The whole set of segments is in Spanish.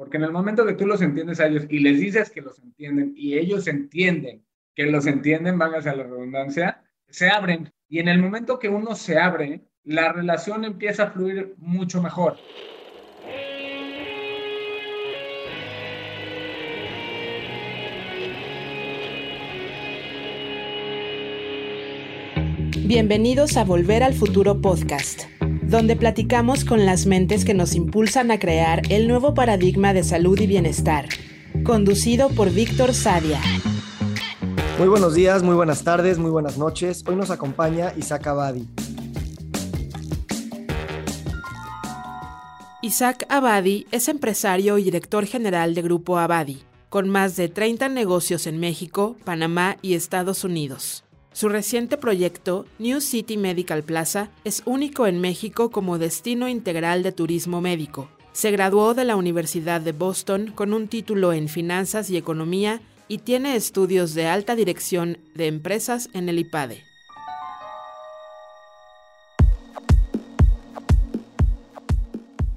Porque en el momento que tú los entiendes a ellos y les dices que los entienden y ellos entienden que los entienden, van hacia la redundancia, se abren. Y en el momento que uno se abre, la relación empieza a fluir mucho mejor. Bienvenidos a Volver al Futuro Podcast, donde platicamos con las mentes que nos impulsan a crear el nuevo paradigma de salud y bienestar, conducido por Víctor Sadia. Muy buenos días, muy buenas tardes, muy buenas noches. Hoy nos acompaña Isaac Abadi. Isaac Abadi es empresario y director general de Grupo Abadi, con más de 30 negocios en México, Panamá y Estados Unidos. Su reciente proyecto, New City Medical Plaza, es único en México como destino integral de turismo médico. Se graduó de la Universidad de Boston con un título en Finanzas y Economía y tiene estudios de alta dirección de empresas en el IPADE.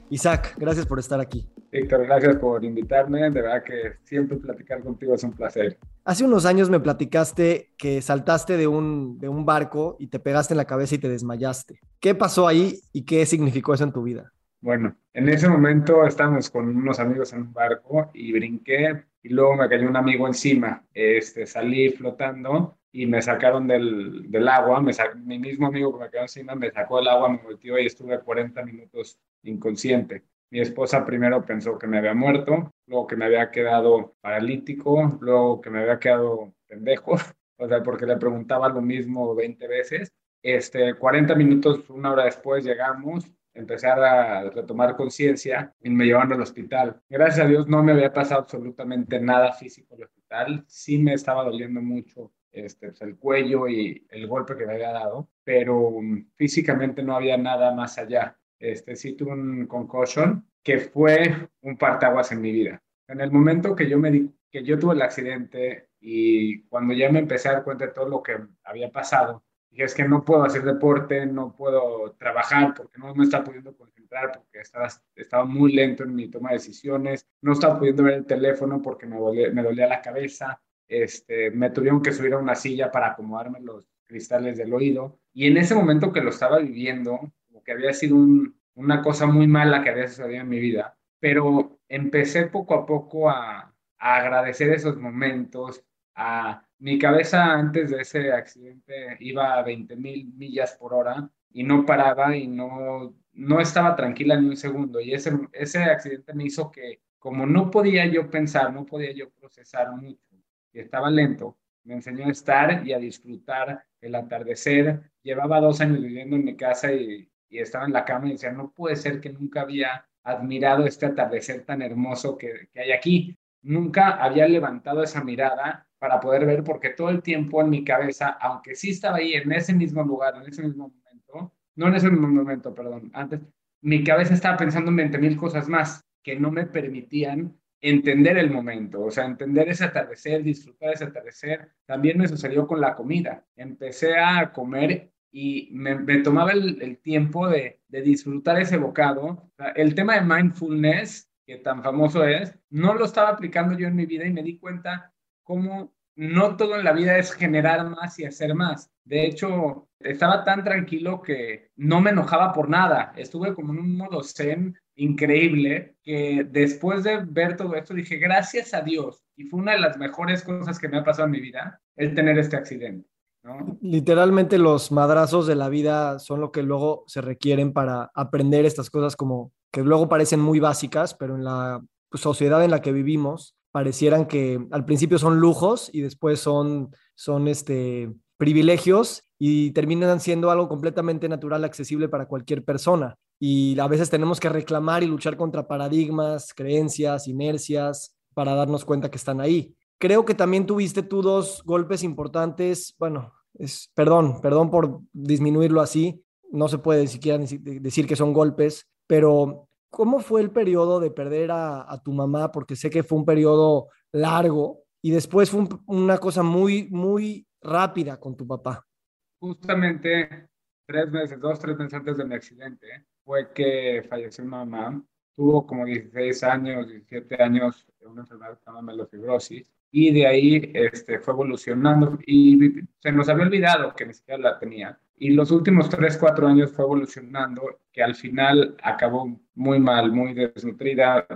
Isaac, gracias por estar aquí. Víctor, gracias por invitarme. De verdad que siempre platicar contigo es un placer. Hace unos años me platicaste que saltaste de un, de un barco y te pegaste en la cabeza y te desmayaste. ¿Qué pasó ahí y qué significó eso en tu vida? Bueno, en ese momento estábamos con unos amigos en un barco y brinqué y luego me cayó un amigo encima. Este, salí flotando y me sacaron del, del agua. Me mi mismo amigo que me cayó encima me sacó el agua, me volteó y estuve 40 minutos inconsciente. Mi esposa primero pensó que me había muerto, luego que me había quedado paralítico, luego que me había quedado pendejo, o sea, porque le preguntaba lo mismo 20 veces. Este, 40 minutos, una hora después llegamos, empecé a retomar conciencia y me llevaron al hospital. Gracias a Dios no me había pasado absolutamente nada físico en el hospital. Sí me estaba doliendo mucho este, pues, el cuello y el golpe que me había dado, pero um, físicamente no había nada más allá este, sí un concussion que fue un partaguas en mi vida. En el momento que yo, me di, que yo tuve el accidente y cuando ya me empecé a dar cuenta de todo lo que había pasado, dije, es que no puedo hacer deporte, no puedo trabajar porque no me estaba pudiendo concentrar, porque estaba, estaba muy lento en mi toma de decisiones, no estaba pudiendo ver el teléfono porque me dolía, me dolía la cabeza, este, me tuvieron que subir a una silla para acomodarme los cristales del oído. Y en ese momento que lo estaba viviendo, que había sido una cosa muy mala que había sucedido en mi vida, pero empecé poco a poco a, agradecer esos momentos, a mi cabeza antes de ese accidente iba a 20 mil millas por hora y no paraba y no, no estaba tranquila ni un segundo. Y ese, ese accidente me hizo que, como no podía yo pensar, no podía yo procesar mucho y estaba lento, me enseñó a estar y a disfrutar el atardecer. Llevaba dos años viviendo en mi casa y y estaba en la cama y decía, no puede ser que nunca había admirado este atardecer tan hermoso que, que hay aquí. Nunca había levantado esa mirada para poder ver, porque todo el tiempo en mi cabeza, aunque sí estaba ahí en ese mismo lugar, en ese mismo momento, no en ese mismo momento, perdón, antes, mi cabeza estaba pensando en 20 mil cosas más que no me permitían entender el momento, o sea, entender ese atardecer, disfrutar ese atardecer. También me sucedió con la comida. Empecé a comer y me, tomaba el, tiempo de, disfrutar ese bocado. El tema de mindfulness, que tan famoso es, no lo estaba aplicando yo en mi vida y me di cuenta cómo no todo en la vida es generar más y hacer más. De hecho, estaba tan tranquilo que no me enojaba por nada. Estuve como en un modo zen increíble que después de ver todo esto dije, gracias a Dios. Y fue una de las mejores cosas que me ha pasado en mi vida el tener este accidente. Literalmente los madrazos de la vida son lo que luego se requieren para aprender estas cosas como que luego parecen muy básicas, pero en la pues, sociedad en la que vivimos parecieran que al principio son lujos y después son, son este, privilegios y terminan siendo algo completamente natural, accesible para cualquier persona. Y a veces tenemos que reclamar y luchar contra paradigmas, creencias, inercias, para darnos cuenta que están ahí. Creo que también tuviste tú dos golpes importantes. Bueno, es, perdón, perdón por disminuirlo así. No se puede siquiera decir que son golpes, pero ¿cómo fue el periodo de perder a, tu mamá? Porque sé que fue un periodo largo y después fue una cosa muy, muy rápida con tu papá. Justamente tres meses, dos, tres meses antes de mi accidente, fue que falleció mi mamá tuvo como 16 años, 17 años, una enfermedad que se llama melofibrosis, y de ahí este, fue evolucionando y se nos había olvidado que ni siquiera la tenía. Y los últimos 3, 4 años fue evolucionando, que al final acabó muy mal, muy desnutrida,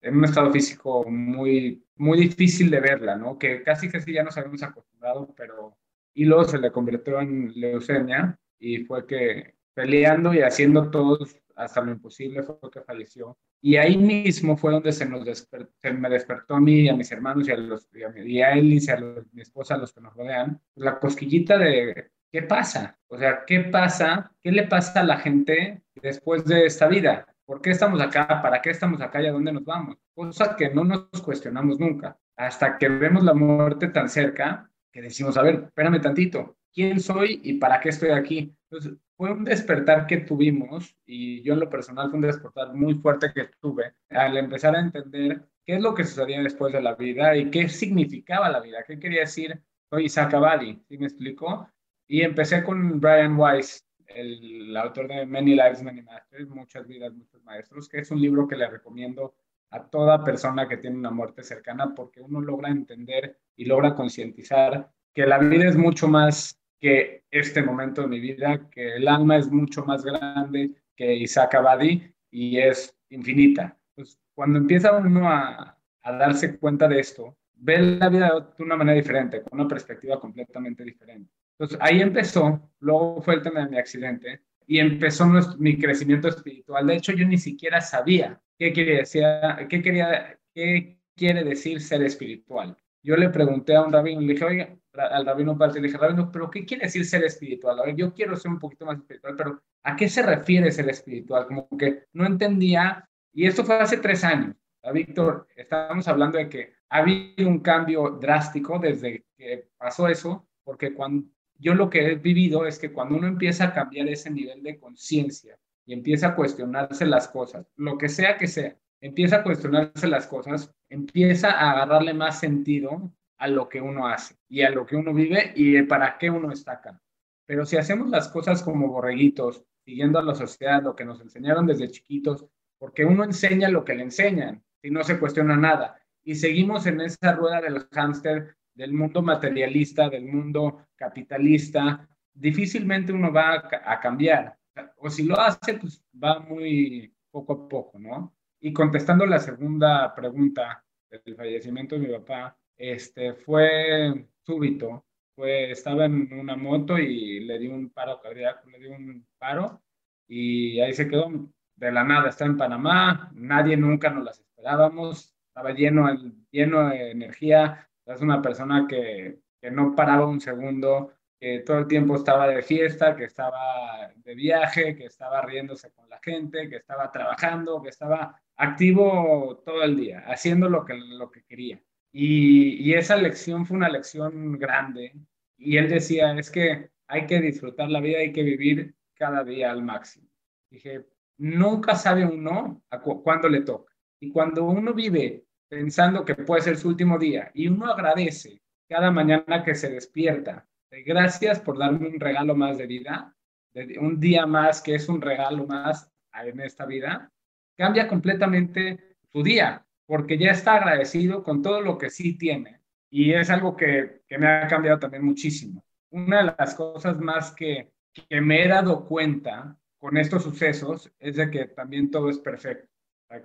en un estado físico muy, muy difícil de verla, ¿no? Que casi casi ya nos habíamos acostumbrado, pero... Y luego se le convirtió en leucemia y fue que peleando y haciendo todos hasta lo imposible fue que falleció. Y ahí mismo fue donde se, nos se me despertó a mí, a mis hermanos y a, los, y a, él y a, mi esposa, a los que nos rodean, la cosquillita de ¿qué pasa? O sea, ¿qué pasa? ¿Qué le pasa a la gente después de esta vida? ¿Por qué estamos acá? ¿Para qué estamos acá y a dónde nos vamos? Cosa que no nos cuestionamos nunca. Hasta que vemos la muerte tan cerca que decimos, a ver, espérame tantito, ¿quién soy y para qué estoy aquí? Entonces, fue un despertar que tuvimos y yo en lo personal fue un despertar muy fuerte que tuve al empezar a entender qué es lo que sucedía después de la vida y qué significaba la vida, qué quería decir soy Isaac Abadi, ¿sí me explicó? Y empecé con Brian Weiss, el, autor de Many Lives, Many Masters, Muchas Vidas, Muchos Maestros, que es un libro que le recomiendo a toda persona que tiene una muerte cercana porque uno logra entender y logra concientizar que la vida es mucho más que este momento de mi vida, que el alma es mucho más grande que Isaac Abadi y es infinita. Entonces, cuando empieza uno a, a darse cuenta de esto, ve la vida de una manera diferente, con una perspectiva completamente diferente. Entonces, ahí empezó, luego fue el tema de mi accidente y empezó mi crecimiento espiritual. De hecho, yo ni siquiera sabía qué quería decir, qué quería, qué quiere decir ser espiritual. Yo le pregunté a un rabino, le dije, oiga, al rabino Parte, le dije, rabino, pero ¿qué quiere decir ser espiritual? A yo quiero ser un poquito más espiritual, pero ¿a qué se refiere ser espiritual? Como que no entendía, y esto fue hace tres años. A Víctor, estábamos hablando de que ha habido un cambio drástico desde que pasó eso, porque cuando yo lo que he vivido es que cuando uno empieza a cambiar ese nivel de conciencia y empieza a cuestionarse las cosas, lo que sea que sea, empieza a cuestionarse las cosas, empieza a agarrarle más sentido a lo que uno hace y a lo que uno vive y para qué uno está acá. Pero si hacemos las cosas como borreguitos, siguiendo a la sociedad, lo que nos enseñaron desde chiquitos, porque uno enseña lo que le enseñan y no se cuestiona nada. Y seguimos en esa rueda del hámster del mundo materialista, del mundo capitalista, difícilmente uno va a, a cambiar. O si lo hace, pues va muy poco a poco, ¿no? Y contestando la segunda pregunta del fallecimiento de mi papá, este, fue súbito. Fue, estaba en una moto y le di un paro cardíaco, le di un paro y ahí se quedó de la nada. Está en Panamá, nadie nunca nos las esperábamos, estaba lleno, lleno de energía. Es una persona que, que no paraba un segundo, que todo el tiempo estaba de fiesta, que estaba de viaje, que estaba riéndose con la gente, que estaba trabajando, que estaba activo todo el día, haciendo lo que, lo que quería. Y, esa lección fue una lección grande. Y él decía, es que hay que disfrutar la vida, hay que vivir cada día al máximo. Dije, nunca sabe uno a cu cuándo le toca. Y cuando uno vive pensando que puede ser su último día y uno agradece cada mañana que se despierta, de gracias por darme un regalo más de vida, un día más que es un regalo más en esta vida, cambia completamente su día, porque ya está agradecido con todo lo que sí tiene. Y es algo que, que me ha cambiado también muchísimo. Una de las cosas más que, que me he dado cuenta con estos sucesos es de que también todo es perfecto,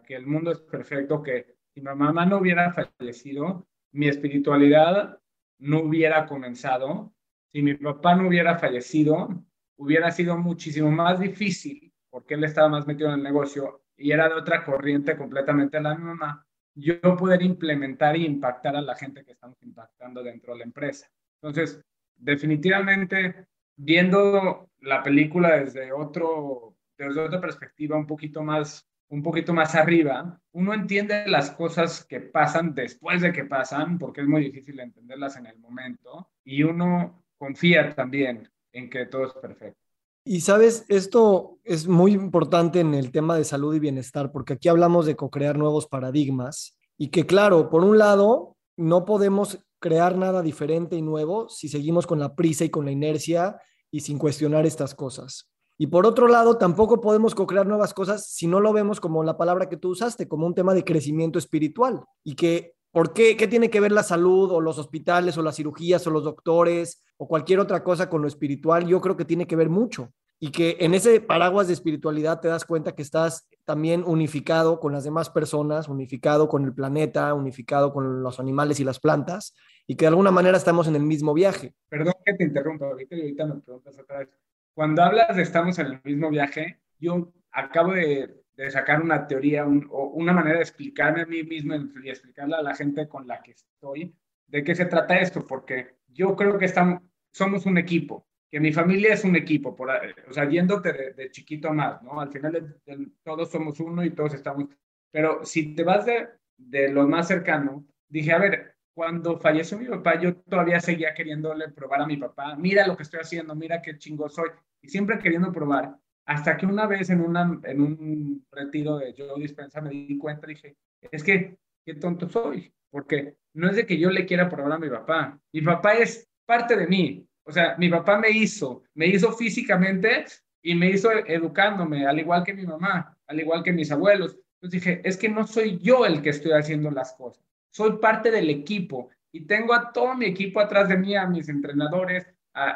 que el mundo es perfecto, que si mi mamá no hubiera fallecido, mi espiritualidad no hubiera comenzado, si mi papá no hubiera fallecido, hubiera sido muchísimo más difícil, porque él estaba más metido en el negocio, y era de otra corriente completamente la misma, yo poder implementar e impactar a la gente que estamos impactando dentro de la empresa. Entonces, definitivamente, viendo la película desde, otro, desde otra perspectiva un poquito más un poquito más arriba, uno entiende las cosas que pasan después de que pasan, porque es muy difícil entenderlas en el momento, y uno confía también en que todo es perfecto. Y sabes, esto es muy importante en el tema de salud y bienestar, porque aquí hablamos de co-crear nuevos paradigmas y que claro, por un lado, no podemos crear nada diferente y nuevo si seguimos con la prisa y con la inercia y sin cuestionar estas cosas. Y por otro lado, tampoco podemos co-crear nuevas cosas si no lo vemos como la palabra que tú usaste, como un tema de crecimiento espiritual. Y que, ¿por qué? ¿Qué tiene que ver la salud o los hospitales o las cirugías o los doctores o cualquier otra cosa con lo espiritual? Yo creo que tiene que ver mucho. Y que en ese paraguas de espiritualidad te das cuenta que estás también unificado con las demás personas, unificado con el planeta, unificado con los animales y las plantas, y que de alguna manera estamos en el mismo viaje. Perdón que te interrumpa, ahorita, ahorita me preguntas otra vez. Cuando hablas de estamos en el mismo viaje, yo acabo de, de sacar una teoría o una manera de explicarme a mí mismo y explicarle a la gente con la que estoy de qué se trata esto, porque yo creo que estamos, somos un equipo, que mi familia es un equipo, por, o sea, yéndote de, chiquito a más, ¿no? Al final todos somos uno y todos estamos, pero si te vas de, de lo más cercano, dije, a ver, cuando falleció mi papá, yo todavía seguía queriéndole probar a mi papá, mira lo que estoy haciendo, mira qué chingo soy, y siempre queriendo probar, hasta que una vez en, un retiro de Joe Dispensa me di cuenta, dije, es que, qué tonto soy, porque no es de que yo le quiera probar a mi papá, mi papá es parte de mí, o sea, mi papá me hizo, me hizo físicamente y me hizo educándome, al igual que mi mamá, al igual que mis abuelos. Entonces dije, es que no soy yo el que estoy haciendo las cosas soy parte del equipo y tengo a todo mi equipo atrás de mí, a mis entrenadores,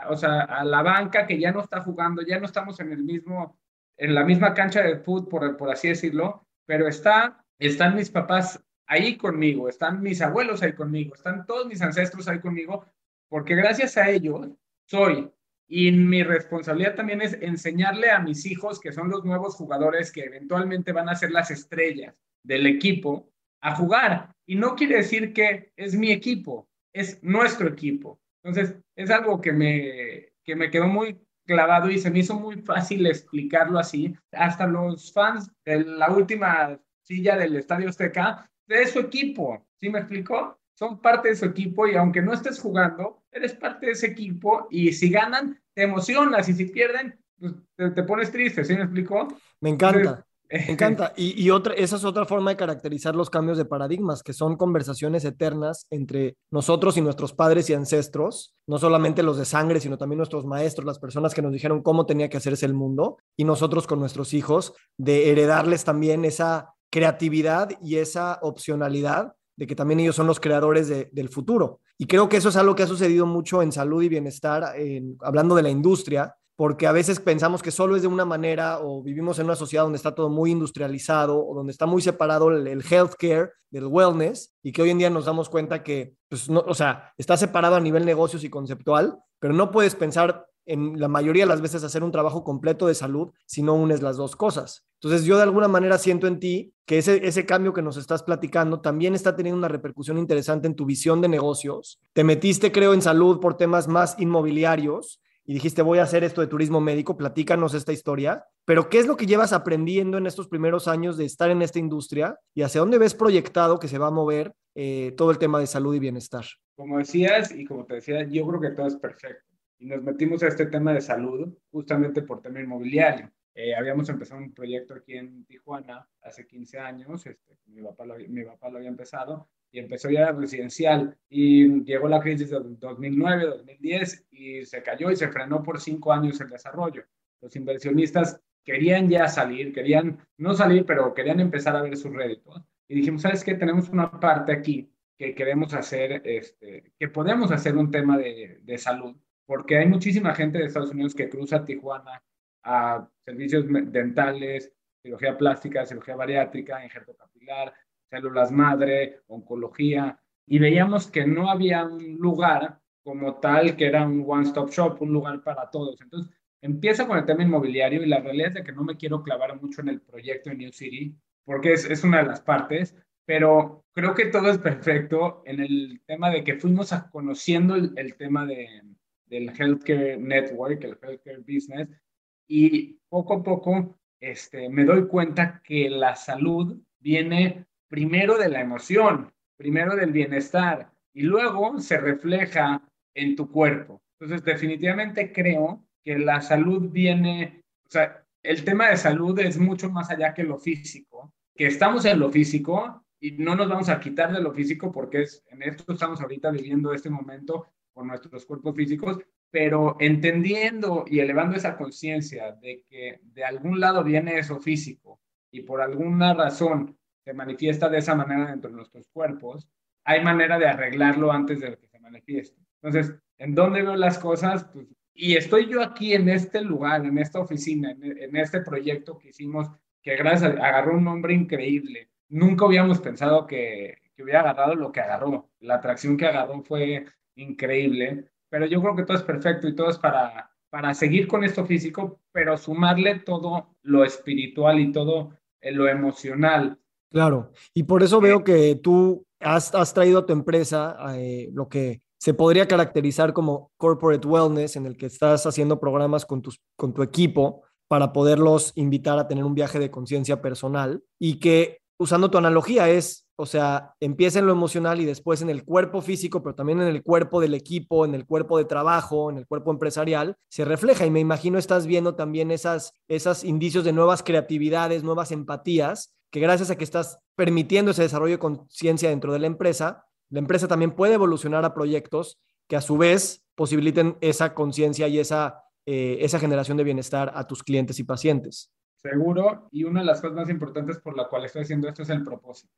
o sea, a la banca que ya no está jugando, ya no estamos en el mismo, en la misma cancha de fútbol, por, por así decirlo, pero está, están mis papás ahí conmigo, están mis abuelos ahí conmigo, están todos mis ancestros ahí conmigo, porque gracias a ellos soy. Y mi responsabilidad también es enseñarle a mis hijos, que son los nuevos jugadores que eventualmente van a ser las estrellas del equipo, a jugar. Y no quiere decir que es mi equipo, es nuestro equipo. Entonces, es algo que me, que me quedó muy clavado y se me hizo muy fácil explicarlo así. Hasta los fans de la última silla del Estadio Azteca, de su equipo, ¿sí me explicó? Son parte de su equipo y aunque no estés jugando, eres parte de ese equipo y si ganan, te emocionas y si pierden, pues, te, pones triste, ¿sí me explicó? Me encanta. Me encanta. Y, y, otra, esa es otra forma de caracterizar los cambios de paradigmas, que son conversaciones eternas entre nosotros y nuestros padres y ancestros, no solamente los de sangre, sino también nuestros maestros, las personas que nos dijeron cómo tenía que hacerse el mundo, y nosotros con nuestros hijos, de heredarles también esa creatividad y esa opcionalidad de que también ellos son los creadores del futuro. Y creo que eso es algo que ha sucedido mucho en salud y bienestar, en, hablando de la industria, porque a veces pensamos que solo es de una manera o vivimos en una sociedad donde está todo muy industrializado o donde está muy separado el, healthcare del wellness y que hoy en día nos damos cuenta que, pues, no, o sea, está separado a nivel negocios y conceptual, pero no puedes pensar en la mayoría de las veces hacer un trabajo completo de salud si no unes las dos cosas. Entonces yo de alguna manera siento en ti que ese, ese cambio que nos estás platicando también está teniendo una repercusión interesante en tu visión de negocios. Te metiste, creo, en salud por temas más inmobiliarios y dijiste, voy a hacer esto de turismo médico, platícanos esta historia, pero ¿qué es lo que llevas aprendiendo en estos primeros años de estar en esta industria y hacia dónde ves proyectado que se va a mover eh, todo el tema de salud y bienestar? Como decías y como te decía, yo creo que todo es perfecto. Y nos metimos a este tema de salud justamente por tema inmobiliario. Eh, habíamos empezado un proyecto aquí en Tijuana hace 15 años, este, mi, papá mi papá lo había empezado, y empezó ya residencial y llegó la crisis de 2009, 2010 y se cayó y se frenó por cinco años el desarrollo. Los inversionistas querían ya salir, querían no salir, pero querían empezar a ver sus réditos. Y dijimos, ¿sabes qué? Tenemos una parte aquí que queremos hacer, este, que podemos hacer un tema de, de salud, porque hay muchísima gente de Estados Unidos que cruza Tijuana a servicios dentales, cirugía plástica, cirugía bariátrica, injerto capilar, células madre, oncología, y veíamos que no había un lugar como tal que era un one-stop shop, un lugar para todos. Entonces, empieza con el tema inmobiliario y la realidad es de que no me quiero clavar mucho en el proyecto de New City, porque es, es una de las partes, pero creo que todo es perfecto en el tema de que fuimos a conociendo el, el tema de, del healthcare network, el healthcare business, y poco a poco este, me doy cuenta que la salud viene primero de la emoción, primero del bienestar y luego se refleja en tu cuerpo. Entonces, definitivamente creo que la salud viene, o sea, el tema de salud es mucho más allá que lo físico, que estamos en lo físico y no nos vamos a quitar de lo físico porque es, en esto estamos ahorita viviendo este momento con nuestros cuerpos físicos, pero entendiendo y elevando esa conciencia de que de algún lado viene eso físico y por alguna razón se manifiesta de esa manera dentro de nuestros cuerpos, hay manera de arreglarlo antes de que se manifieste. Entonces, ¿en dónde veo las cosas? Pues, y estoy yo aquí en este lugar, en esta oficina, en, este proyecto que hicimos, que gracias a, agarró un nombre increíble. Nunca habíamos pensado que, que hubiera agarrado lo que agarró. La atracción que agarró fue increíble pero yo creo que todo es perfecto y todo es para, para seguir con esto físico, pero sumarle todo lo espiritual y todo eh, lo emocional. Claro, y por eso veo que tú has, has traído a tu empresa eh, lo que se podría caracterizar como corporate wellness, en el que estás haciendo programas con, tus, con tu equipo para poderlos invitar a tener un viaje de conciencia personal y que, usando tu analogía, es o sea, empieza en lo emocional y después en el cuerpo físico, pero también en el cuerpo del equipo, en el cuerpo de trabajo, en el cuerpo empresarial, se refleja. Y me imagino estás viendo también esas, esas indicios de nuevas creatividades, nuevas empatías, que gracias a que estás permitiendo ese desarrollo de conciencia dentro de la empresa, la empresa también puede evolucionar a proyectos que a su vez posibiliten esa conciencia y esa, eh, esa generación de bienestar a tus clientes y pacientes seguro y una de las cosas más importantes por la cual estoy haciendo esto es el propósito.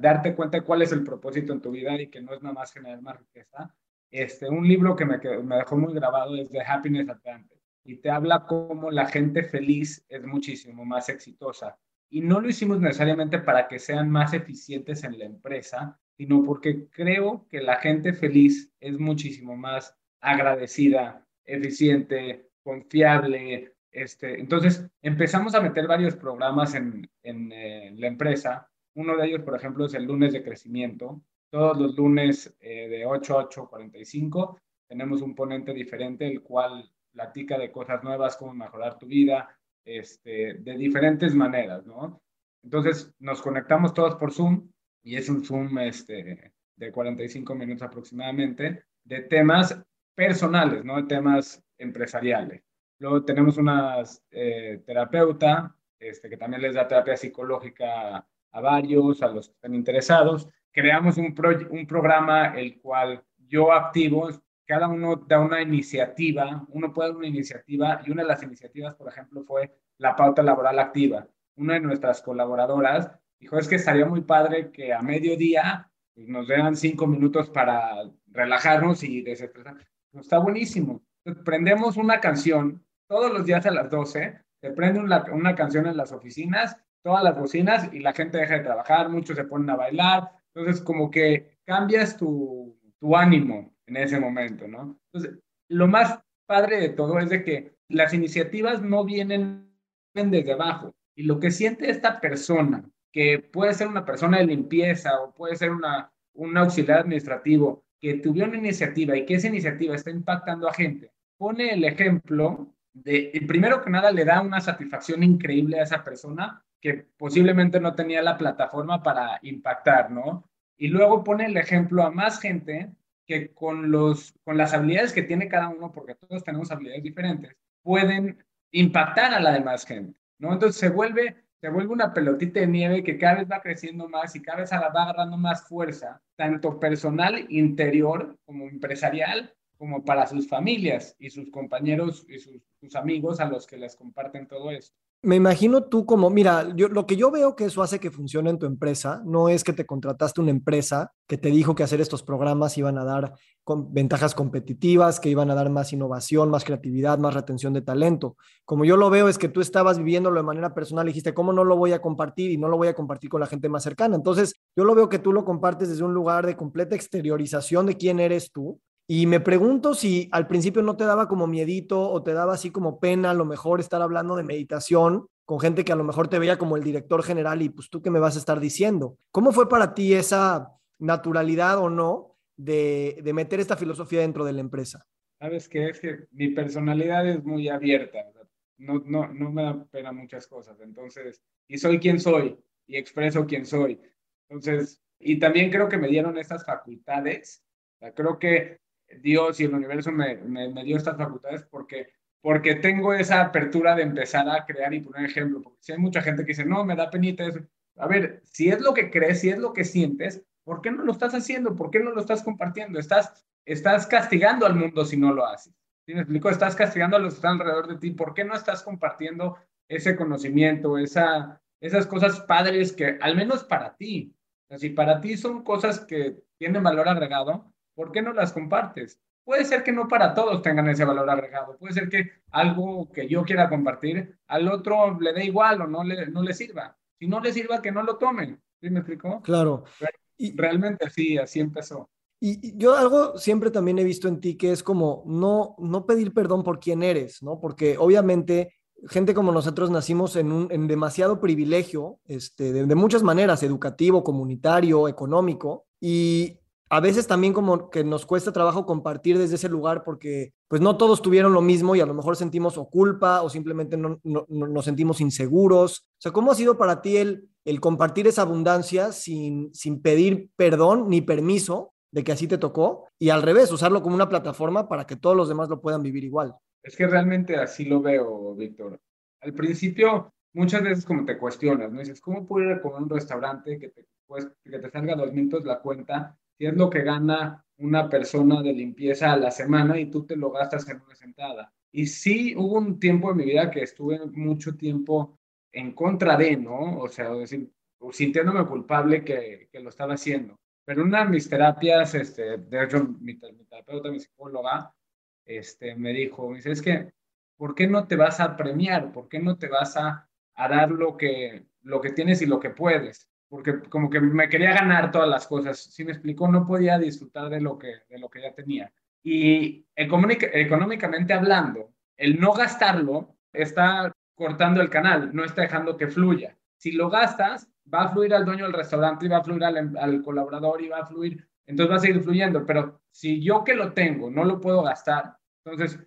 darte cuenta de cuál es el propósito en tu vida y que no es nada más generar más riqueza. Este, un libro que me, me dejó muy grabado es The Happiness Advantage y te habla cómo la gente feliz es muchísimo más exitosa. Y no lo hicimos necesariamente para que sean más eficientes en la empresa, sino porque creo que la gente feliz es muchísimo más agradecida, eficiente, confiable, este, entonces, empezamos a meter varios programas en, eh, la empresa. Uno de ellos, por ejemplo, es el lunes de crecimiento. Todos los lunes eh, de 8 a 8.45 tenemos un ponente diferente, el cual platica de cosas nuevas, cómo mejorar tu vida, este, de diferentes maneras, ¿no? Entonces, nos conectamos todos por Zoom y es un Zoom este, de 45 minutos aproximadamente, de temas personales, ¿no? De temas empresariales. Luego tenemos una eh, terapeuta este, que también les da terapia psicológica a varios, a los que están interesados. Creamos un, un programa el cual yo activo, cada uno da una iniciativa, uno puede dar una iniciativa y una de las iniciativas, por ejemplo, fue la pauta laboral activa. Una de nuestras colaboradoras dijo, es que estaría muy padre que a mediodía pues, nos den cinco minutos para relajarnos y desestresar. Pues, está buenísimo. prendemos una canción todos los días a las 12, se prende una, una canción en las oficinas, todas las bocinas y la gente deja de trabajar, muchos se ponen a bailar, entonces como que cambias tu, tu ánimo en ese momento, ¿no? Entonces, lo más padre de todo es de que las iniciativas no vienen desde abajo y lo que siente esta persona, que puede ser una persona de limpieza o puede ser una, un auxiliar administrativo, que tuvo una iniciativa y que esa iniciativa está impactando a gente, pone el ejemplo de, primero que nada, le da una satisfacción increíble a esa persona que posiblemente no tenía la plataforma para impactar, ¿no? Y luego pone el ejemplo a más gente que con, los, con las habilidades que tiene cada uno, porque todos tenemos habilidades diferentes, pueden impactar a la demás gente, ¿no? Entonces se vuelve, se vuelve una pelotita de nieve que cada vez va creciendo más y cada vez va agarrando más fuerza, tanto personal, interior, como empresarial, como para sus familias y sus compañeros y sus, amigos a los que les comparten todo esto. Me imagino tú como, mira, yo, lo que yo veo que eso hace que funcione en tu empresa no es que te contrataste una empresa que te dijo que hacer estos programas iban a dar con ventajas competitivas, que iban a dar más innovación, más creatividad, más retención de talento. Como yo lo veo es que tú estabas viviéndolo de manera personal y dijiste, ¿cómo no lo voy a compartir? Y no lo voy a compartir con la gente más cercana. Entonces, yo lo veo que tú lo compartes desde un lugar de completa exteriorización de quién eres tú y me pregunto si al principio no te daba como miedito o te daba así como pena a lo mejor estar hablando de meditación con gente que a lo mejor te veía como el director general y pues tú qué me vas a estar diciendo. ¿Cómo fue para ti esa naturalidad o no de, de meter esta filosofía dentro de la empresa? Sabes que es que mi personalidad es muy abierta, no, no, no me da pena muchas cosas, entonces, y soy quien soy y expreso quién soy. Entonces, y también creo que me dieron estas facultades. creo que Dios y el universo me, me, dio estas facultades porque, porque tengo esa apertura de empezar a crear y poner ejemplo. Porque si hay mucha gente que dice, no, me da penita eso. A ver, si es lo que crees, si es lo que sientes, ¿por qué no lo estás haciendo? ¿Por qué no lo estás compartiendo? Estás, estás castigando al mundo si no lo haces. ¿Sí me explico? Estás castigando a los que están alrededor de ti. ¿Por qué no estás compartiendo ese conocimiento, esa, esas cosas padres que, al menos para ti, si para ti son cosas que tienen valor agregado, ¿por qué no las compartes? Puede ser que no para todos tengan ese valor agregado. Puede ser que algo que yo quiera compartir al otro le dé igual o no le, no le sirva. Si no le sirva, que no lo tomen. ¿Sí me explicó? Claro. y, realmente sí, así empezó. Y, yo algo siempre también he visto en ti que es como no, no pedir perdón por quién eres, ¿no? Porque obviamente gente como nosotros nacimos en, un, en demasiado privilegio, este, de, de muchas maneras, educativo, comunitario, económico, y a veces también como que nos cuesta trabajo compartir desde ese lugar porque pues no todos tuvieron lo mismo y a lo mejor sentimos o culpa o simplemente no, nos sentimos inseguros. O sea, ¿cómo ha sido para ti el, el compartir esa abundancia sin, sin pedir perdón ni permiso de que así te tocó y al revés, usarlo como una plataforma para que todos los demás lo puedan vivir igual? Es que realmente así lo veo, Víctor. Al principio, muchas veces como te cuestionas, ¿no? Dices, ¿cómo puedo ir a comer un restaurante que te, pues, que te salga dos minutos la cuenta si es lo que gana una persona de limpieza a la semana y tú te lo gastas en una sentada. Y sí hubo un tiempo en mi vida que estuve mucho tiempo en contra de, ¿no? O sea, decir, sintiéndome culpable que, que, lo estaba haciendo. Pero una de mis terapias, este, de hecho, mi, terapeuta, mi psicóloga, este, me dijo, dice, es que, ¿por qué no te vas a premiar? ¿Por qué no te vas a, a dar lo que, lo que tienes y lo que puedes? Porque como que me quería ganar todas las cosas. Si me explicó, no podía disfrutar de lo que, de lo que ya tenía. Y económicamente hablando, el no gastarlo está cortando el canal, no está dejando que fluya. Si lo gastas, va a fluir al dueño del restaurante y va a fluir al, em, al colaborador y va a fluir, entonces va a seguir fluyendo. Pero si yo que lo tengo no lo puedo gastar, entonces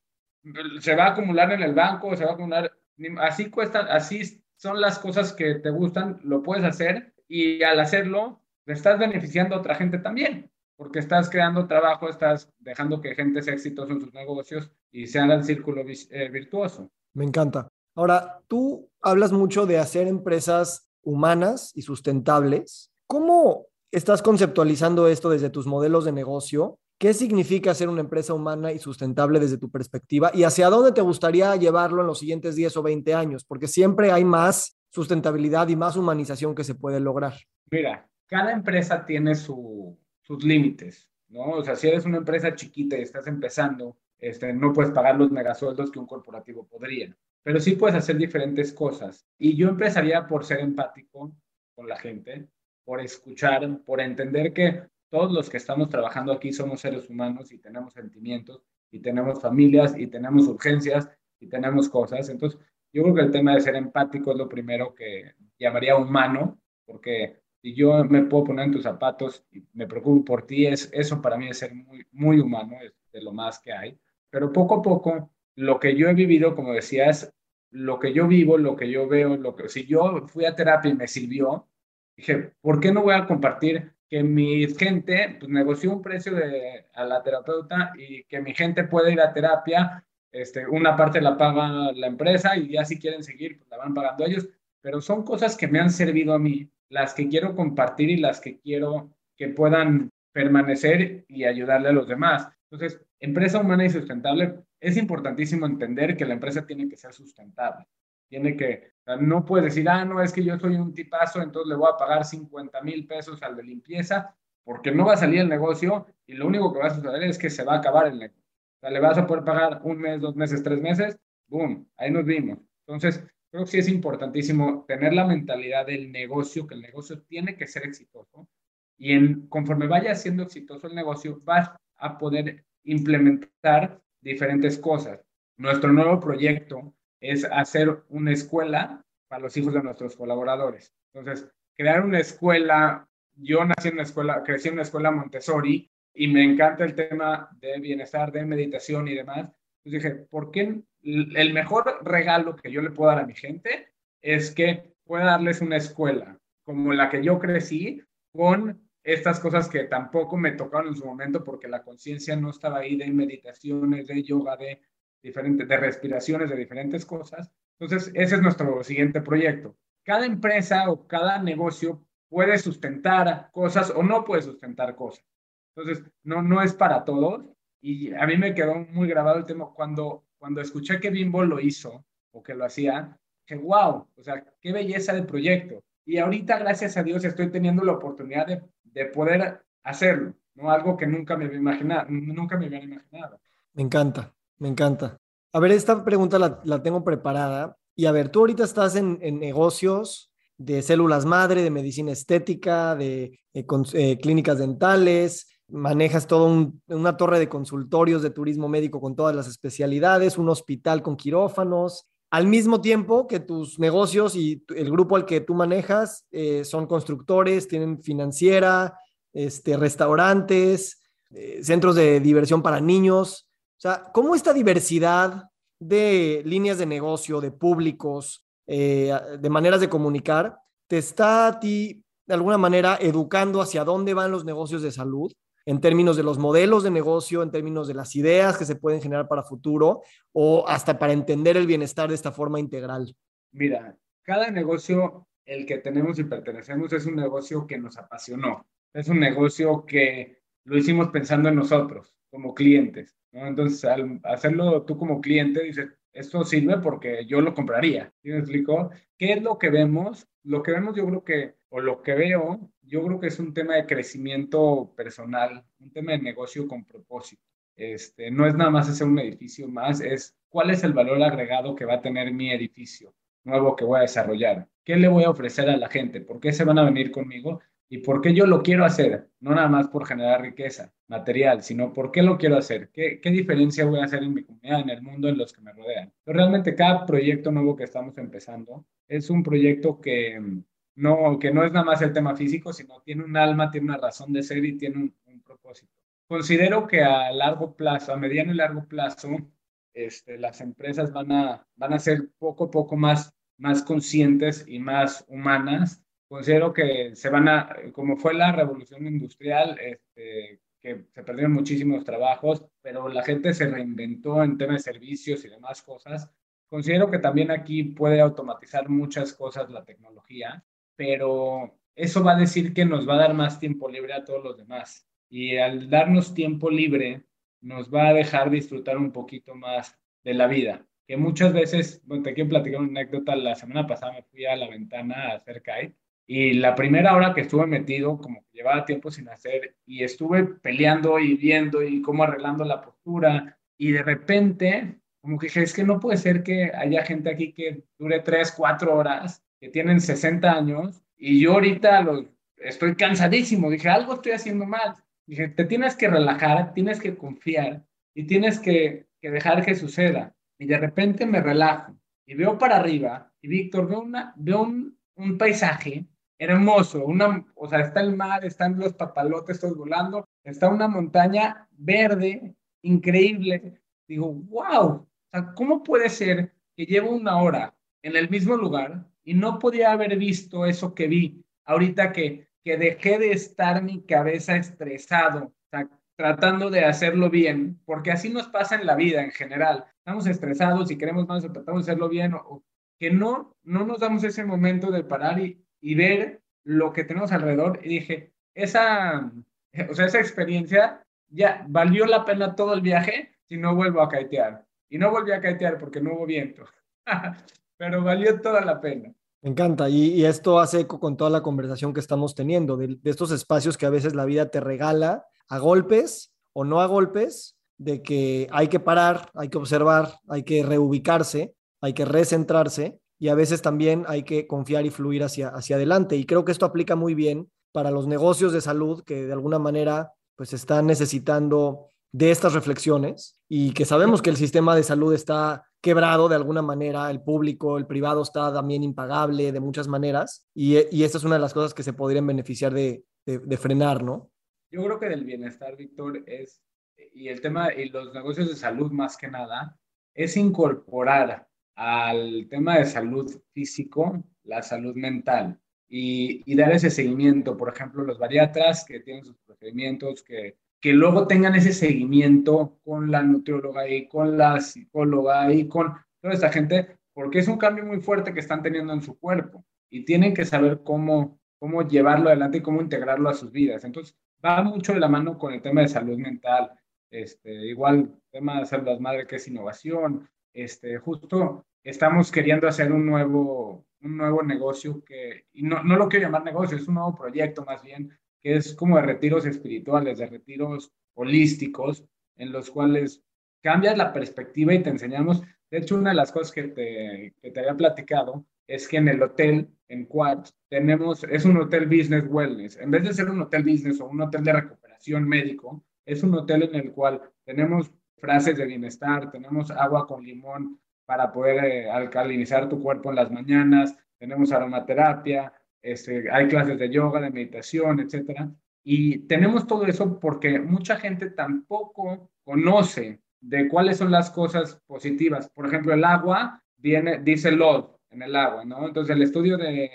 se va a acumular en el banco, se va a acumular, así cuesta, así son las cosas que te gustan, lo puedes hacer y al hacerlo, estás beneficiando a otra gente también, porque estás creando trabajo, estás dejando que gente sea exitosa en sus negocios y se haga el círculo eh, virtuoso. Me encanta. Ahora, tú hablas mucho de hacer empresas humanas y sustentables. ¿Cómo estás conceptualizando esto desde tus modelos de negocio? ¿Qué significa ser una empresa humana y sustentable desde tu perspectiva? ¿Y hacia dónde te gustaría llevarlo en los siguientes 10 o 20 años? Porque siempre hay más sustentabilidad y más humanización que se puede lograr? Mira, cada empresa tiene sus límites, ¿no? O sea, si eres una empresa chiquita y estás empezando, este, no puedes pagar los megasueldos que un corporativo podría, pero sí puedes hacer diferentes cosas. Y yo empezaría por ser empático con la gente, por escuchar, por entender que todos los que estamos trabajando aquí somos seres humanos y tenemos sentimientos y tenemos familias y tenemos urgencias y tenemos cosas. Entonces, yo creo que el tema de ser empático es lo primero que llamaría humano, porque si yo me puedo poner en tus zapatos y me preocupo por ti, es, eso para mí es ser muy, muy humano, es de lo más que hay. Pero poco a poco, lo que yo he vivido, como decías, lo que yo vivo, lo que yo veo, lo que, si yo fui a terapia y me sirvió, dije, ¿por qué no voy a compartir que mi gente pues, negoció un precio de, a la terapeuta y que mi gente puede ir a terapia este, una parte la paga la empresa y ya si quieren seguir, pues la van pagando ellos, pero son cosas que me han servido a mí, las que quiero compartir y las que quiero que puedan permanecer y ayudarle a los demás. Entonces, empresa humana y sustentable, es importantísimo entender que la empresa tiene que ser sustentable. Tiene que, no puedes decir, ah, no, es que yo soy un tipazo, entonces le voy a pagar 50 mil pesos al de limpieza, porque no va a salir el negocio y lo único que va a suceder es que se va a acabar el negocio. O sea, le vas a poder pagar un mes, dos meses, tres meses, boom, ahí nos vimos. Entonces, creo que sí es importantísimo tener la mentalidad del negocio, que el negocio tiene que ser exitoso. Y en, conforme vaya siendo exitoso el negocio, vas a poder implementar diferentes cosas. Nuestro nuevo proyecto es hacer una escuela para los hijos de nuestros colaboradores. Entonces, crear una escuela, yo nací en una escuela, crecí en una escuela Montessori, y me encanta el tema de bienestar, de meditación y demás. Entonces dije, ¿por qué el mejor regalo que yo le puedo dar a mi gente es que pueda darles una escuela como la que yo crecí con estas cosas que tampoco me tocaron en su momento porque la conciencia no estaba ahí de meditaciones, de yoga, de diferentes, de respiraciones, de diferentes cosas. Entonces, ese es nuestro siguiente proyecto. Cada empresa o cada negocio puede sustentar cosas o no puede sustentar cosas. Entonces, no, no es para todos, Y a mí me quedó muy grabado el tema cuando, cuando escuché que Bimbo lo hizo o que lo hacía, que wow, o sea, qué belleza de proyecto. Y ahorita, gracias a Dios, estoy teniendo la oportunidad de, de poder hacerlo, ¿no? Algo que nunca me imaginado, nunca me había imaginado. Me encanta, me encanta. A ver, esta pregunta la, la tengo preparada. Y a ver, tú ahorita estás en, en negocios de células madre, de medicina estética, de eh, eh, clínicas dentales, manejas toda una torre de consultorios de turismo médico con todas las especialidades, un hospital con quirófanos, al mismo tiempo que tus negocios y el grupo al que tú manejas eh, son constructores, tienen financiera, este, restaurantes, eh, centros de diversión para niños. O sea, ¿cómo esta diversidad de líneas de negocio, de públicos, eh, de maneras de comunicar, te está a ti de alguna manera educando hacia dónde van los negocios de salud? En términos de los modelos de negocio, en términos de las ideas que se pueden generar para futuro o hasta para entender el bienestar de esta forma integral? Mira, cada negocio, el que tenemos y pertenecemos, es un negocio que nos apasionó. Es un negocio que lo hicimos pensando en nosotros como clientes. Entonces, al hacerlo tú como cliente, dices, esto sirve porque yo lo compraría. ¿Sí me explico? ¿Qué es lo que vemos? Lo que vemos yo creo que, o lo que veo, yo creo que es un tema de crecimiento personal, un tema de negocio con propósito. Este, no es nada más hacer un edificio más, es cuál es el valor agregado que va a tener mi edificio nuevo que voy a desarrollar. ¿Qué le voy a ofrecer a la gente? ¿Por qué se van a venir conmigo? ¿Y por qué yo lo quiero hacer? No nada más por generar riqueza material, sino por qué lo quiero hacer. ¿Qué, qué diferencia voy a hacer en mi comunidad, en el mundo, en los que me rodean? Pero realmente cada proyecto nuevo que estamos empezando es un proyecto que no, que no es nada más el tema físico, sino tiene un alma, tiene una razón de ser y tiene un, un propósito. Considero que a largo plazo, a mediano y largo plazo, este, las empresas van a, van a ser poco a poco más, más conscientes y más humanas considero que se van a, como fue la revolución industrial, este, que se perdieron muchísimos trabajos, pero la gente se reinventó en temas de servicios y demás cosas. Considero que también aquí puede automatizar muchas cosas la tecnología, pero eso va a decir que nos va a dar más tiempo libre a todos los demás. Y al darnos tiempo libre, nos va a dejar disfrutar un poquito más de la vida. Que muchas veces, bueno, te quiero platicar una anécdota. La semana pasada me fui a la ventana a hacer kite y la primera hora que estuve metido, como que llevaba tiempo sin hacer, y estuve peleando y viendo y cómo arreglando la postura, y de repente, como que dije, es que no puede ser que haya gente aquí que dure tres, cuatro horas, que tienen 60 años, y yo ahorita los, estoy cansadísimo, dije, algo estoy haciendo mal. Dije, te tienes que relajar, tienes que confiar y tienes que, que dejar que suceda. Y de repente me relajo y veo para arriba y Víctor, veo, una, veo un, un paisaje hermoso, una, o sea, está el mar, están los papalotes todos volando, está una montaña verde, increíble. Digo, wow, o sea, ¿cómo puede ser que llevo una hora en el mismo lugar y no podía haber visto eso que vi ahorita que, que dejé de estar mi cabeza estresado, o sea, tratando de hacerlo bien, porque así nos pasa en la vida en general. Estamos estresados y queremos más o tratamos de hacerlo bien, o, que no, no nos damos ese momento de parar y, y ver lo que tenemos alrededor y dije, esa, o sea, esa experiencia ya valió la pena todo el viaje si no vuelvo a caitear. Y no volví a caitear porque no hubo viento, pero valió toda la pena. Me encanta y, esto hace eco con toda la conversación que estamos teniendo, de, de estos espacios que a veces la vida te regala a golpes o no a golpes, de que hay que parar, hay que observar, hay que reubicarse, hay que recentrarse y a veces también hay que confiar y fluir hacia, hacia adelante. Y creo que esto aplica muy bien para los negocios de salud que de alguna manera pues están necesitando de estas reflexiones y que sabemos que el sistema de salud está quebrado de alguna manera, el público, el privado está también impagable de muchas maneras y, y esta es una de las cosas que se podrían beneficiar de, de, de frenar, ¿no? Yo creo que del bienestar, Víctor, es, y el tema, y los negocios de salud más que nada, es incorporar al tema de salud físico, la salud mental y, y, dar ese seguimiento. Por ejemplo, los bariatras que tienen sus procedimientos, que, que luego tengan ese seguimiento con la nutrióloga y con la psicóloga y con toda esta gente, porque es un cambio muy fuerte que están teniendo en su cuerpo y tienen que saber cómo, cómo llevarlo adelante y cómo integrarlo a sus vidas. Entonces, va mucho de la mano con el tema de salud mental, este, igual tema de células madre que es innovación, este, justo estamos queriendo hacer un nuevo, un nuevo negocio que, y no, no lo quiero llamar negocio, es un nuevo proyecto más bien, que es como de retiros espirituales, de retiros holísticos, en los cuales cambias la perspectiva y te enseñamos. De hecho, una de las cosas que te, que te había platicado es que en el hotel, en Quad, tenemos, es un hotel business wellness. En vez de ser un hotel business o un hotel de recuperación médico, es un hotel en el cual tenemos frases de bienestar, tenemos agua con limón para poder eh, alcalinizar tu cuerpo en las mañanas, tenemos aromaterapia, este, hay clases de yoga, de meditación, etcétera. Y tenemos todo eso porque mucha gente tampoco conoce de cuáles son las cosas positivas. Por ejemplo, el agua viene, dice LOD en el agua, ¿no? Entonces, el estudio de,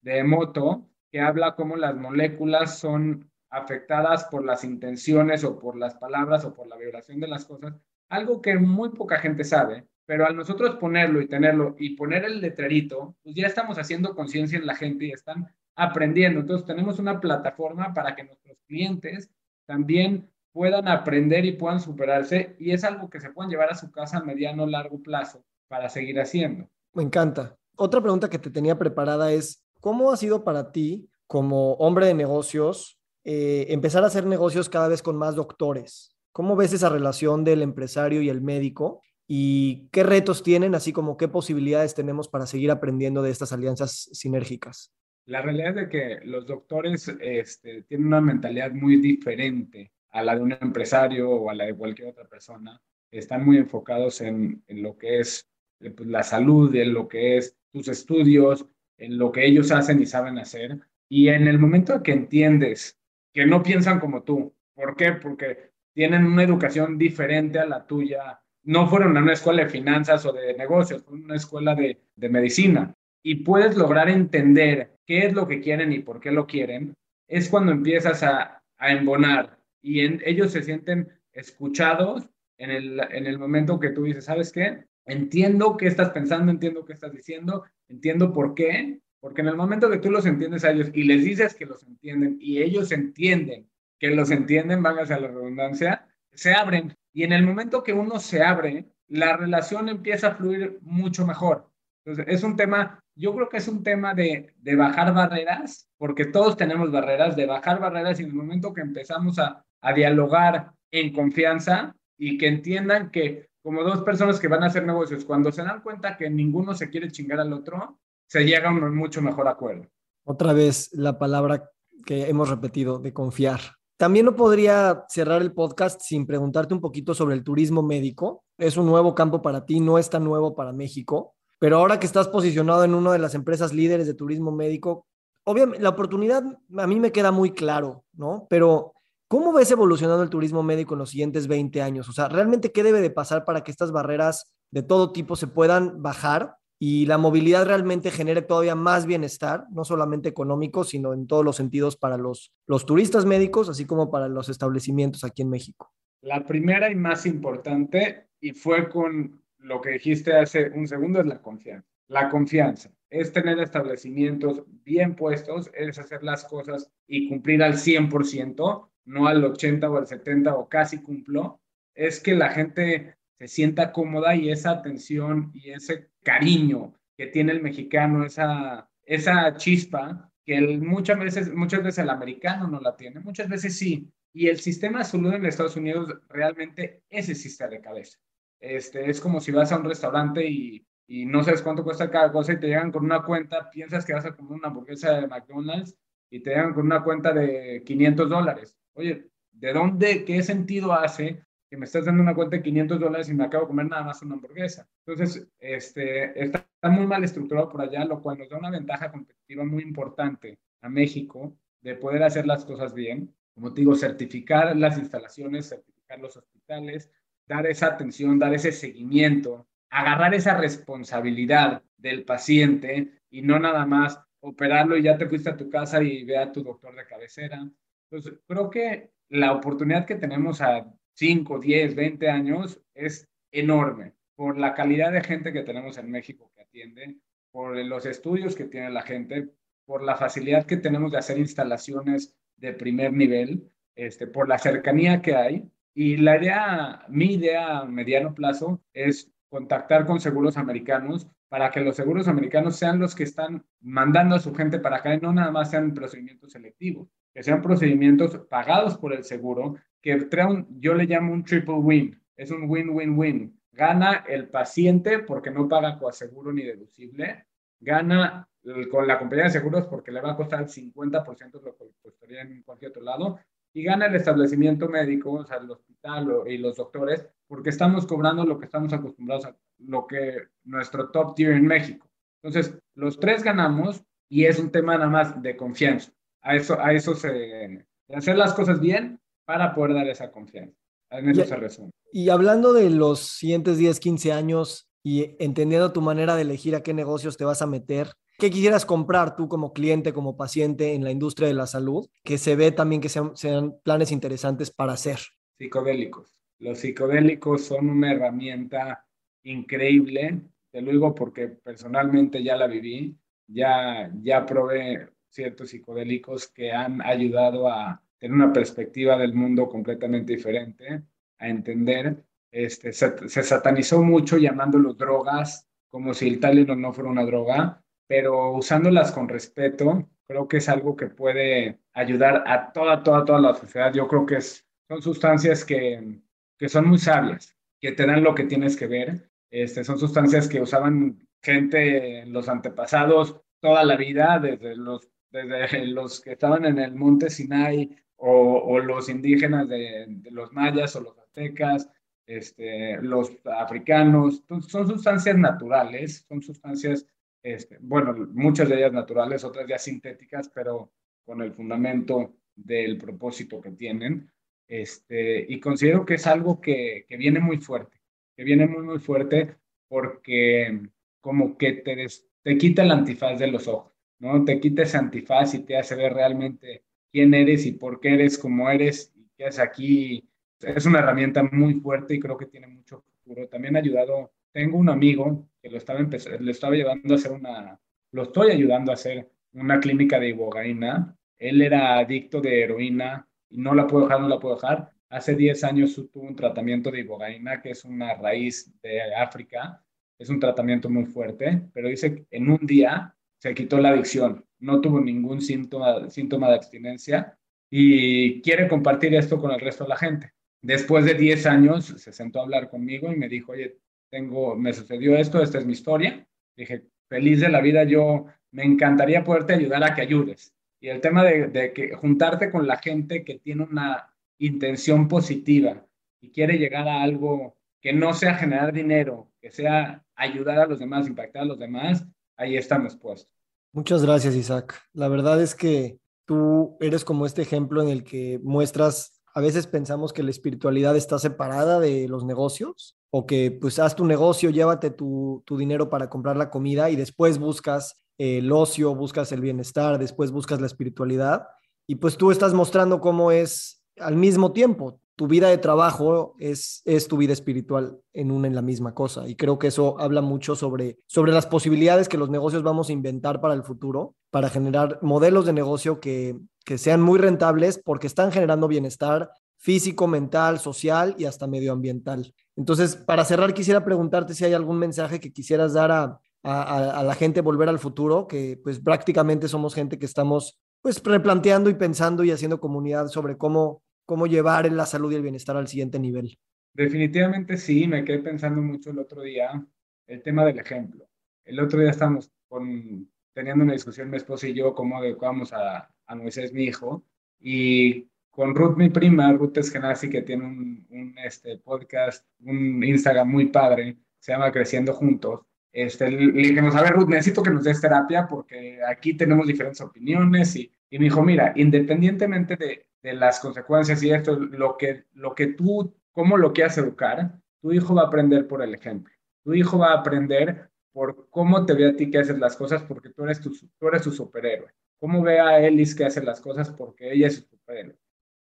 de Moto que habla cómo las moléculas son afectadas por las intenciones o por las palabras o por la vibración de las cosas, algo que muy poca gente sabe, pero al nosotros ponerlo y tenerlo y poner el letrerito, pues ya estamos haciendo conciencia en la gente y están aprendiendo. Entonces tenemos una plataforma para que nuestros clientes también puedan aprender y puedan superarse y es algo que se pueden llevar a su casa a mediano o largo plazo para seguir haciendo. Me encanta. Otra pregunta que te tenía preparada es, ¿cómo ha sido para ti como hombre de negocios eh, empezar a hacer negocios cada vez con más doctores? ¿Cómo ves esa relación del empresario y el médico? ¿Y qué retos tienen, así como qué posibilidades tenemos para seguir aprendiendo de estas alianzas sinérgicas? La realidad es de que los doctores este, tienen una mentalidad muy diferente a la de un empresario o a la de cualquier otra persona. Están muy enfocados en, en lo que es eh, pues, la salud, en lo que es tus estudios, en lo que ellos hacen y saben hacer. Y en el momento que entiendes que no piensan como tú, ¿por qué? Porque tienen una educación diferente a la tuya. No fueron a una escuela de finanzas o de negocios, fueron a una escuela de, de medicina. Y puedes lograr entender qué es lo que quieren y por qué lo quieren. Es cuando empiezas a, a embonar y en, ellos se sienten escuchados en el, en el momento que tú dices, ¿sabes qué? Entiendo qué estás pensando, entiendo qué estás diciendo, entiendo por qué, porque en el momento que tú los entiendes a ellos y les dices que los entienden y ellos entienden que los entienden, van hacia la redundancia, se abren. Y en el momento que uno se abre, la relación empieza a fluir mucho mejor. Entonces, es un tema, yo creo que es un tema de, de bajar barreras, porque todos tenemos barreras, de bajar barreras y en el momento que empezamos a, a dialogar en confianza y que entiendan que como dos personas que van a hacer negocios, cuando se dan cuenta que ninguno se quiere chingar al otro, se llega a un mucho mejor acuerdo. Otra vez la palabra que hemos repetido, de confiar. También no podría cerrar el podcast sin preguntarte un poquito sobre el turismo médico. Es un nuevo campo para ti, no es tan nuevo para México, pero ahora que estás posicionado en una de las empresas líderes de turismo médico, obviamente la oportunidad a mí me queda muy claro, ¿no? Pero ¿Cómo ves evolucionando el turismo médico en los siguientes 20 años? O sea, ¿realmente qué debe de pasar para que estas barreras de todo tipo se puedan bajar y la movilidad realmente genere todavía más bienestar, no solamente económico, sino en todos los sentidos para los, los turistas médicos, así como para los establecimientos aquí en México? La primera y más importante, y fue con lo que dijiste hace un segundo, es la confianza. La confianza es tener establecimientos bien puestos, es hacer las cosas y cumplir al 100%, no al 80 o al 70 o casi cumplo, es que la gente se sienta cómoda y esa atención y ese cariño que tiene el mexicano, esa, esa chispa, que muchas, veces, muchas veces el americano no la tiene, muchas veces sí. Y el sistema de salud en Estados Unidos realmente ese existe de cabeza. Este, es como si vas a un restaurante y, y no sabes cuánto cuesta cada cosa y te llegan con una cuenta, piensas que vas a comer una hamburguesa de McDonald's y te llegan con una cuenta de 500 dólares oye, ¿de dónde, qué sentido hace que me estás dando una cuenta de 500 dólares y me acabo de comer nada más una hamburguesa? Entonces, este, está, muy mal estructurado por allá, lo cual nos da una ventaja competitiva muy importante a México de poder hacer las cosas bien. Como te digo, certificar las instalaciones, certificar los hospitales, dar esa atención, dar ese seguimiento, agarrar esa responsabilidad del paciente y no nada más operarlo y ya te fuiste a tu casa y ve a tu doctor de cabecera. Entonces, creo que la oportunidad que tenemos a 5, 10, 20 años es enorme por la calidad de gente que tenemos en México que atiende, por los estudios que tiene la gente, por la facilidad que tenemos de hacer instalaciones de primer nivel, este, por la cercanía que hay. Y la idea, mi idea a mediano plazo es contactar con seguros americanos para que los seguros americanos sean los que están mandando a su gente para acá y no nada más sean procedimientos selectivos, que sean procedimientos pagados por el seguro, que traen, yo le llamo un triple win, es un win-win-win. Gana el paciente porque no paga coaseguro ni deducible, gana con la compañía de seguros porque le va a costar el 50% de lo que costaría en cualquier otro lado y gana el establecimiento médico, o sea, el hospital y los doctores, porque estamos cobrando lo que estamos acostumbrados a, lo que nuestro top tier en México. Entonces, los tres ganamos y es un tema nada más de confianza. A eso, a eso se, hacer las cosas bien para poder dar esa confianza. En eso se resume. Y hablando de los siguientes 10, 15 años y entendiendo tu manera de elegir a qué negocios te vas a meter, ¿Qué quisieras comprar tú como cliente, como paciente en la industria de la salud? Que se ve también que sean, sean planes interesantes para hacer. Psicodélicos. Los psicodélicos son una herramienta increíble, te lo digo porque personalmente ya la viví, ya, ya probé ciertos psicodélicos que han ayudado a tener una perspectiva del mundo completamente diferente, a entender. Este, se, se satanizó mucho llamándolo drogas, como si el Tylenol no fuera una droga, pero usándolas con respeto, creo que es algo que puede ayudar a toda, toda, toda la sociedad. Yo creo que es, son sustancias que, que son muy sabias, que te dan lo que tienes que ver. Este, son sustancias que usaban gente, los antepasados, toda la vida, desde los, desde los que estaban en el monte Sinai o, o los indígenas de, de, los mayas o los aztecas, este, los africanos. son sustancias naturales, son sustancias este, bueno, muchas de ellas naturales, otras ya sintéticas, pero con el fundamento del propósito que tienen. Este, y considero que es algo que, que viene muy fuerte, que viene muy, muy fuerte porque como que te, te quita el antifaz de los ojos, ¿no? Te quita ese antifaz y te hace ver realmente quién eres y por qué eres como eres y qué es aquí. Es una herramienta muy fuerte y creo que tiene mucho futuro. También ha ayudado, tengo un amigo que lo estaba, le estaba llevando a hacer una, lo estoy ayudando a hacer una clínica de ibogaína. Él era adicto de heroína y no la puedo dejar, no la puedo dejar. Hace 10 años tuvo un tratamiento de ibogaína, que es una raíz de África. Es un tratamiento muy fuerte, pero dice que en un día se quitó la adicción. No tuvo ningún síntoma, síntoma de abstinencia y quiere compartir esto con el resto de la gente. Después de 10 años se sentó a hablar conmigo y me dijo, oye, tengo, me sucedió esto, esta es mi historia. Dije, feliz de la vida, yo me encantaría poderte ayudar a que ayudes. Y el tema de, que juntarte con la gente que tiene una intención positiva y quiere llegar a algo que no sea generar dinero, que sea ayudar a los demás, impactar a los demás, ahí estamos puestos. Muchas gracias, Isaac. La verdad es que tú eres como este ejemplo en el que muestras, a veces pensamos que la espiritualidad está separada de los negocios, o que pues haz tu negocio, llévate tu, tu dinero para comprar la comida y después buscas el ocio, buscas el bienestar, después buscas la espiritualidad y pues tú estás mostrando cómo es al mismo tiempo. Tu vida de trabajo es, es tu vida espiritual en una en la misma cosa. Y creo que eso habla mucho sobre, sobre las posibilidades que los negocios vamos a inventar para el futuro, para generar modelos de negocio que, que sean muy rentables porque están generando bienestar físico, mental, social y hasta medioambiental. Entonces, para cerrar, quisiera preguntarte si hay algún mensaje que quisieras dar a, a, a, la gente volver al futuro, que pues prácticamente somos gente que estamos pues replanteando y pensando y haciendo comunidad sobre cómo, cómo llevar la salud y el bienestar al siguiente nivel. Definitivamente sí, me quedé pensando mucho el otro día el tema del ejemplo. El otro día estamos con, teniendo una discusión mi esposa y yo cómo adecuamos a, a Moisés, mi hijo, y con Ruth, mi prima, Ruth Eskenazi, que tiene un, un, este, podcast, un Instagram muy padre, se llama Creciendo Juntos. Este, le dijimos, a ver, Ruth, necesito que nos des terapia porque aquí tenemos diferentes opiniones. Y, y me dijo, mira, independientemente de, de, las consecuencias y esto, lo que, lo que tú, cómo lo quieras educar, tu hijo va a aprender por el ejemplo. Tu hijo va a aprender por cómo te ve a ti que haces las cosas porque tú eres, tu, tú eres su superhéroe. Cómo ve a Ellis que hace las cosas porque ella es su superhéroe.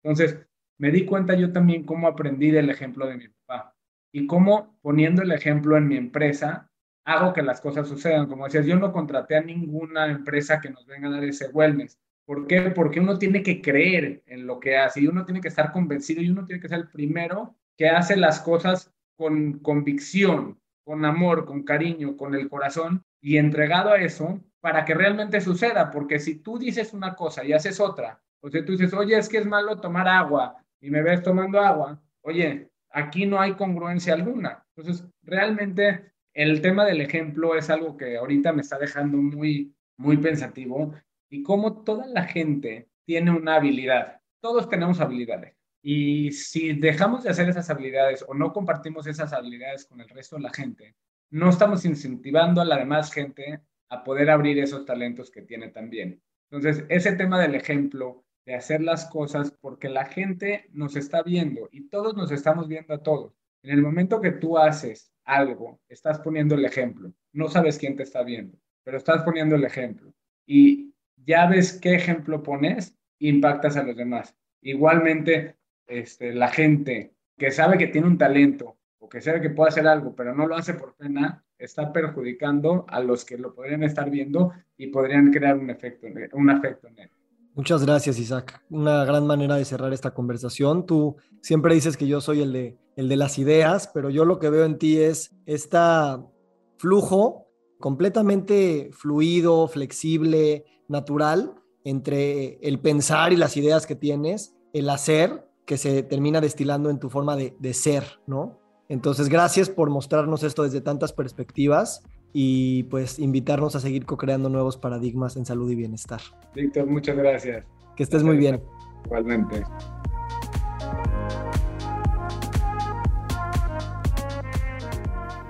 Entonces, me di cuenta yo también cómo aprendí del ejemplo de mi papá y cómo poniendo el ejemplo en mi empresa, hago que las cosas sucedan. Como decías, yo no contraté a ninguna empresa que nos venga a dar ese wellness. ¿Por qué? Porque uno tiene que creer en lo que hace y uno tiene que estar convencido y uno tiene que ser el primero que hace las cosas con convicción, con amor, con cariño, con el corazón y entregado a eso para que realmente suceda. Porque si tú dices una cosa y haces otra, o sea, tú dices, oye, es que es malo tomar agua y me ves tomando agua, oye, aquí no hay congruencia alguna. Entonces, realmente el tema del ejemplo es algo que ahorita me está dejando muy, muy pensativo y cómo toda la gente tiene una habilidad. Todos tenemos habilidades. Y si dejamos de hacer esas habilidades o no compartimos esas habilidades con el resto de la gente, no estamos incentivando a la demás gente a poder abrir esos talentos que tiene también. Entonces, ese tema del ejemplo, de hacer las cosas porque la gente nos está viendo y todos nos estamos viendo a todos. En el momento que tú haces algo, estás poniendo el ejemplo. No sabes quién te está viendo, pero estás poniendo el ejemplo. Y ya ves qué ejemplo pones, impactas a los demás. Igualmente, este, la gente que sabe que tiene un talento o que sabe que puede hacer algo, pero no lo hace por pena, está perjudicando a los que lo podrían estar viendo y podrían crear un efecto, un efecto en él. Muchas gracias, Isaac. Una gran manera de cerrar esta conversación. Tú siempre dices que yo soy el de, el de las ideas, pero yo lo que veo en ti es este flujo completamente fluido, flexible, natural entre el pensar y las ideas que tienes, el hacer que se termina destilando en tu forma de, de ser, ¿no? Entonces, gracias por mostrarnos esto desde tantas perspectivas y pues invitarnos a seguir co-creando nuevos paradigmas en salud y bienestar. Víctor, muchas gracias. Que estés muy bien. Igualmente.